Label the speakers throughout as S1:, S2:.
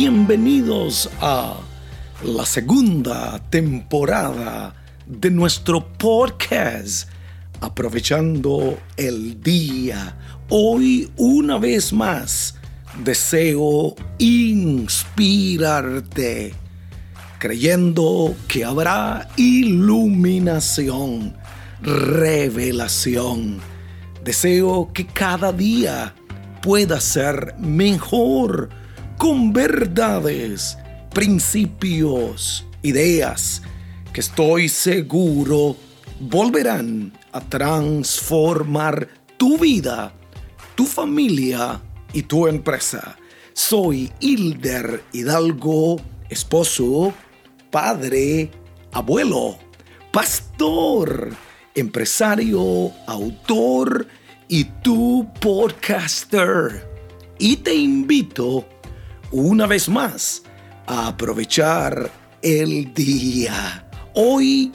S1: Bienvenidos a la segunda temporada de nuestro podcast. Aprovechando el día, hoy una vez más deseo inspirarte, creyendo que habrá iluminación, revelación. Deseo que cada día pueda ser mejor con verdades, principios, ideas que estoy seguro volverán a transformar tu vida, tu familia y tu empresa. Soy Hilder Hidalgo, esposo, padre, abuelo, pastor, empresario, autor y tu podcaster. Y te invito una vez más a aprovechar el día. Hoy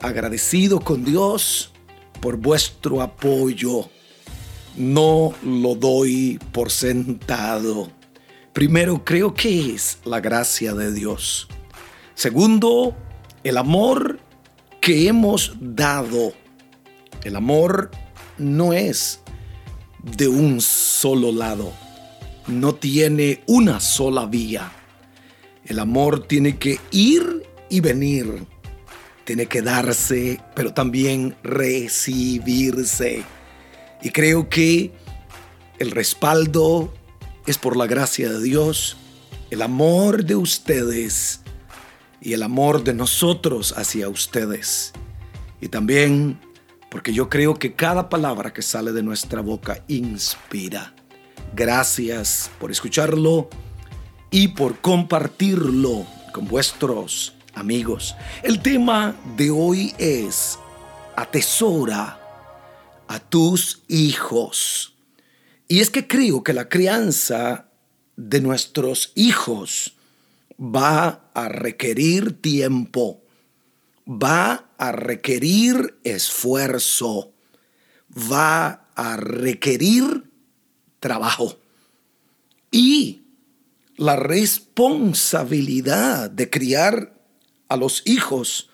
S1: agradecido con Dios por vuestro apoyo. No lo doy por sentado. Primero, creo que es la gracia de Dios. Segundo, el amor que hemos dado. El amor no es de un solo lado no tiene una sola vía. El amor tiene que ir y venir. Tiene que darse, pero también recibirse. Y creo que el respaldo es por la gracia de Dios, el amor de ustedes y el amor de nosotros hacia ustedes. Y también porque yo creo que cada palabra que sale de nuestra boca inspira. Gracias por escucharlo y por compartirlo con vuestros amigos. El tema de hoy es atesora a tus hijos. Y es que creo que la crianza de nuestros hijos va a requerir tiempo, va a requerir esfuerzo, va a requerir trabajo. Y la responsabilidad de criar a los hijos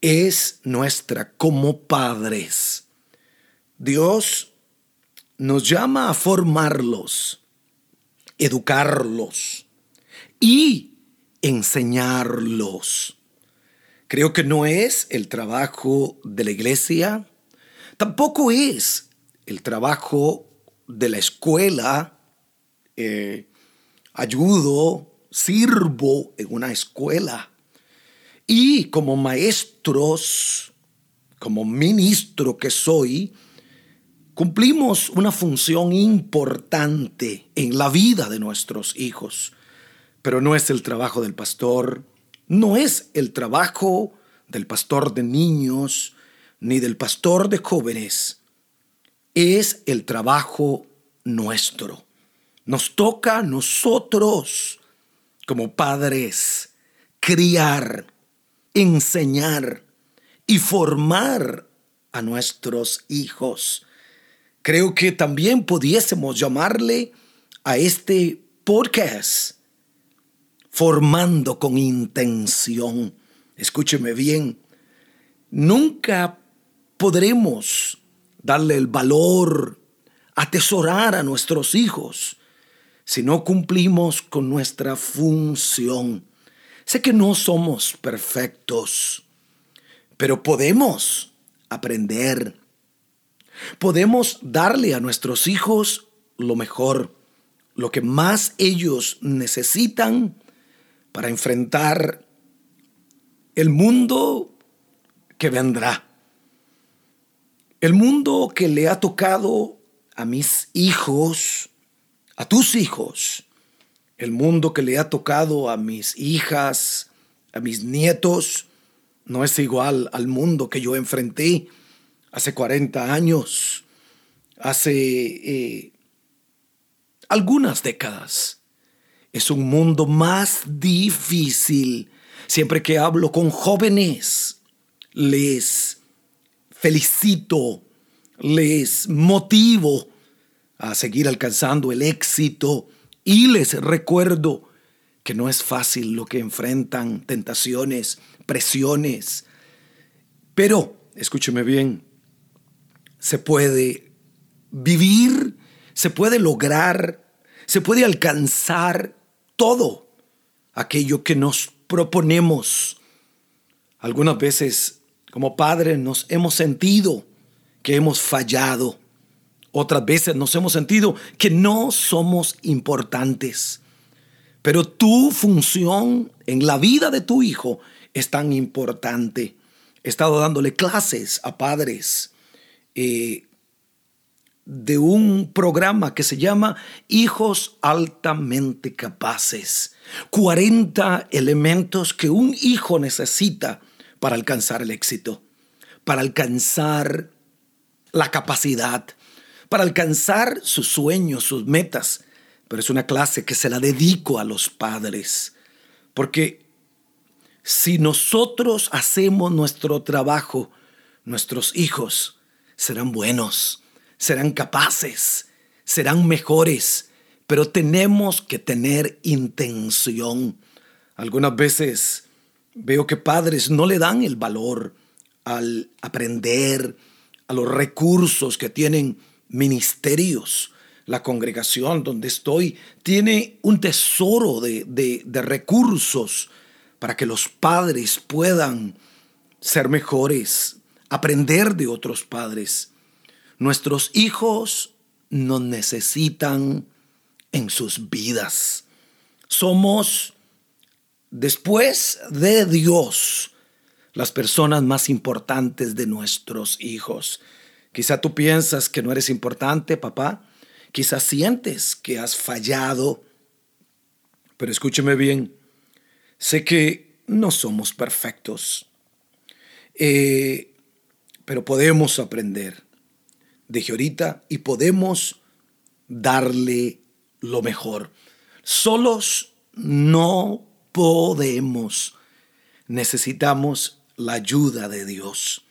S1: es nuestra como padres. Dios nos llama a formarlos, educarlos y enseñarlos. Creo que no es el trabajo de la iglesia, tampoco es el trabajo de la escuela, eh, ayudo, sirvo en una escuela. Y como maestros, como ministro que soy, cumplimos una función importante en la vida de nuestros hijos. Pero no es el trabajo del pastor, no es el trabajo del pastor de niños, ni del pastor de jóvenes es el trabajo nuestro. Nos toca a nosotros, como padres, criar, enseñar y formar a nuestros hijos. Creo que también pudiésemos llamarle a este podcast formando con intención. Escúcheme bien, nunca podremos darle el valor, atesorar a nuestros hijos si no cumplimos con nuestra función. Sé que no somos perfectos, pero podemos aprender. Podemos darle a nuestros hijos lo mejor, lo que más ellos necesitan para enfrentar el mundo que vendrá. El mundo que le ha tocado a mis hijos, a tus hijos, el mundo que le ha tocado a mis hijas, a mis nietos, no es igual al mundo que yo enfrenté hace 40 años, hace eh, algunas décadas. Es un mundo más difícil. Siempre que hablo con jóvenes, les felicito, les motivo a seguir alcanzando el éxito y les recuerdo que no es fácil lo que enfrentan, tentaciones, presiones. Pero, escúcheme bien, se puede vivir, se puede lograr, se puede alcanzar todo aquello que nos proponemos. Algunas veces como padres nos hemos sentido que hemos fallado. Otras veces nos hemos sentido que no somos importantes. Pero tu función en la vida de tu hijo es tan importante. He estado dándole clases a padres eh, de un programa que se llama Hijos altamente capaces. 40 elementos que un hijo necesita para alcanzar el éxito, para alcanzar la capacidad, para alcanzar sus sueños, sus metas. Pero es una clase que se la dedico a los padres, porque si nosotros hacemos nuestro trabajo, nuestros hijos serán buenos, serán capaces, serán mejores, pero tenemos que tener intención. Algunas veces veo que padres no le dan el valor al aprender, a los recursos que tienen ministerios. La congregación donde estoy tiene un tesoro de, de recursos para que los padres puedan ser mejores, aprender de otros padres. Nuestros hijos nos necesitan en sus vidas. Somos, después de Dios, las personas más importantes de nuestros hijos. Quizá tú piensas que no eres importante, papá. Quizá sientes que has fallado. Pero escúcheme bien, sé que no somos perfectos, eh, pero podemos aprender de ahorita y podemos darle lo mejor. Solos no podemos. Necesitamos la ayuda de Dios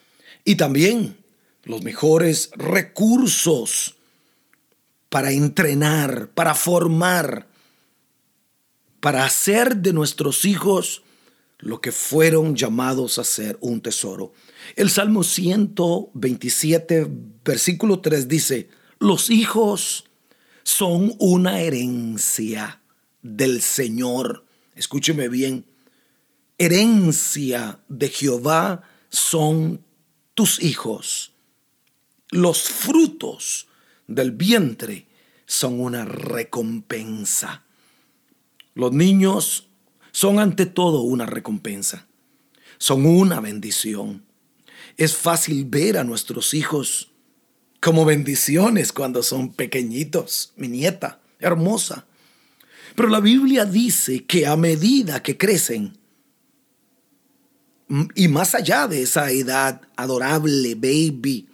S1: y también los mejores recursos para entrenar, para formar, para hacer de nuestros hijos lo que fueron llamados a ser un tesoro. El Salmo 127, versículo 3 dice, los hijos son una herencia del Señor. Escúcheme bien, herencia de Jehová son tus hijos. Los frutos del vientre son una recompensa. Los niños son ante todo una recompensa. Son una bendición. Es fácil ver a nuestros hijos como bendiciones cuando son pequeñitos. Mi nieta, hermosa. Pero la Biblia dice que a medida que crecen, y más allá de esa edad adorable, baby,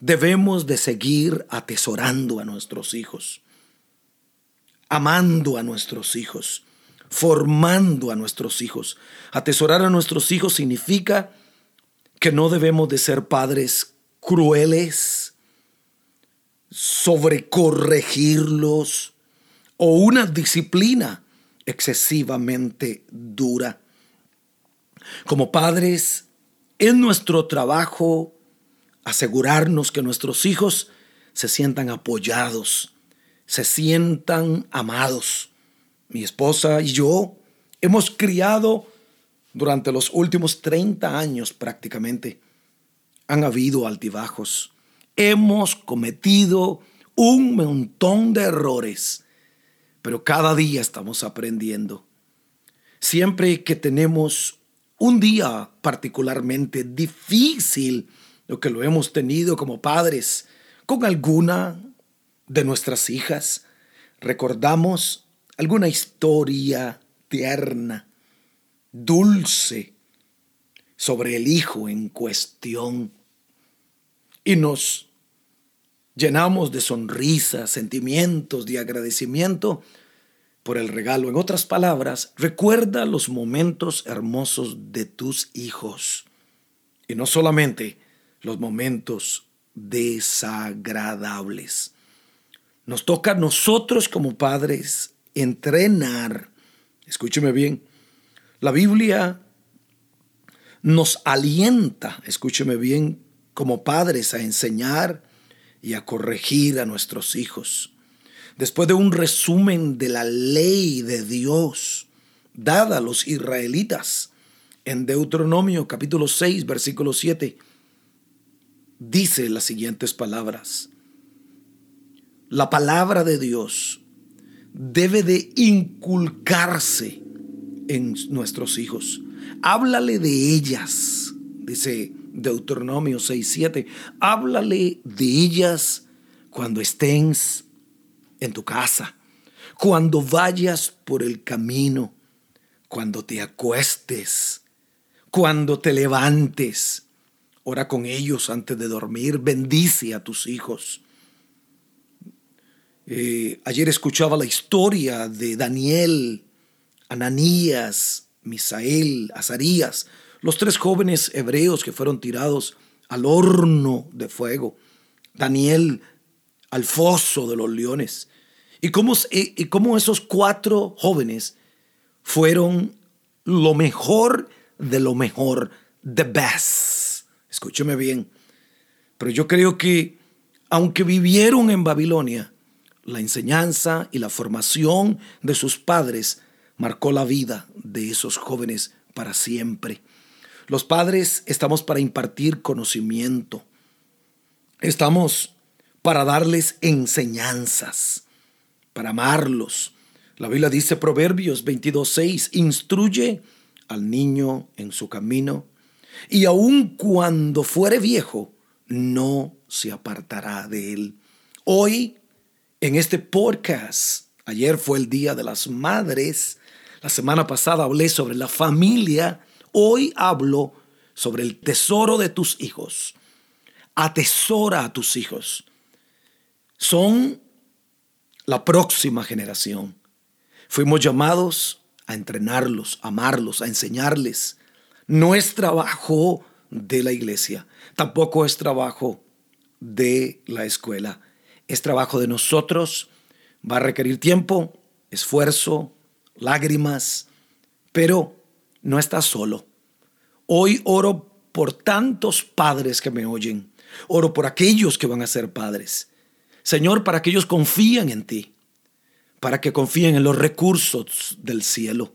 S1: debemos de seguir atesorando a nuestros hijos, amando a nuestros hijos, formando a nuestros hijos. Atesorar a nuestros hijos significa que no debemos de ser padres crueles, sobrecorregirlos o una disciplina excesivamente dura. Como padres, es nuestro trabajo asegurarnos que nuestros hijos se sientan apoyados, se sientan amados. Mi esposa y yo hemos criado durante los últimos 30 años prácticamente. Han habido altibajos. Hemos cometido un montón de errores, pero cada día estamos aprendiendo. Siempre que tenemos un día particularmente difícil, lo que lo hemos tenido como padres, con alguna de nuestras hijas, recordamos alguna historia tierna, dulce, sobre el hijo en cuestión y nos llenamos de sonrisas, sentimientos de agradecimiento por el regalo. En otras palabras, recuerda los momentos hermosos de tus hijos y no solamente los momentos desagradables. Nos toca a nosotros como padres entrenar Escúcheme bien. La Biblia nos alienta, escúcheme bien, como padres a enseñar y a corregir a nuestros hijos. Después de un resumen de la ley de Dios dada a los israelitas en Deuteronomio capítulo 6, versículo 7, dice las siguientes palabras. La palabra de Dios debe de inculcarse en nuestros hijos. Háblale de ellas, dice Deuteronomio 6:7. Háblale de ellas cuando estés en tu casa, cuando vayas por el camino, cuando te acuestes, cuando te levantes. Ora con ellos antes de dormir, bendice a tus hijos. Eh, ayer escuchaba la historia de Daniel, Ananías, Misael, Azarías, los tres jóvenes hebreos que fueron tirados al horno de fuego, Daniel al foso de los leones, y cómo, esos cuatro jóvenes fueron lo mejor de lo mejor, the best. Escúcheme bien. Pero yo creo que, aunque vivieron en Babilonia, la enseñanza y la formación de sus padres marcó la vida de esos jóvenes para siempre. Los padres estamos para impartir conocimiento. Estamos para darles enseñanzas, para amarlos. La Biblia dice Proverbios 22:6, instruye al niño en su camino y aun cuando fuere viejo, no se apartará de él. Hoy, en este podcast, ayer fue el Día de las Madres, la semana pasada hablé sobre la familia Hoy hablo sobre el tesoro de tus hijos. Atesora a tus hijos. Son la próxima generación. Fuimos llamados a entrenarlos, a amarlos, a enseñarles. No es trabajo de la iglesia, tampoco es trabajo de la escuela. Es trabajo de nosotros. Va a requerir tiempo, esfuerzo, lágrimas, pero no estás solo. Hoy oro por tantos padres que me oyen. Oro por aquellos que van a ser padres. Señor, para que ellos confíen en ti, para que confíen en los recursos del cielo,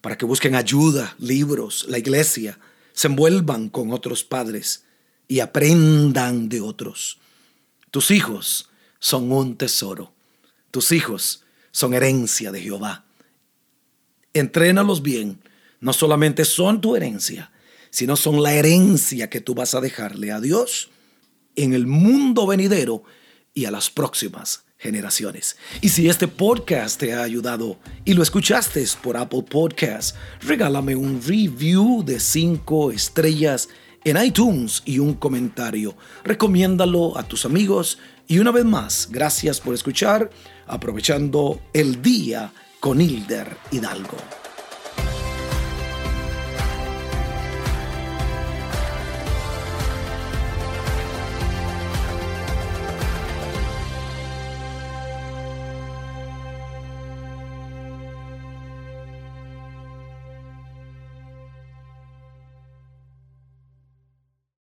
S1: para que busquen ayuda, libros, la iglesia, se envuelvan con otros padres y aprendan de otros. Tus hijos son un tesoro. Tus hijos son herencia de Jehová. Entrénalos bien no solamente son tu herencia, sino son la herencia que tú vas a dejarle a Dios en el mundo venidero y a las próximas generaciones. Y si este podcast te ha ayudado y lo escuchaste por Apple Podcast, regálame un review de 5 estrellas en iTunes y un comentario. Recomiéndalo a tus amigos y una vez más, gracias por escuchar, aprovechando el día con Hilder Hidalgo.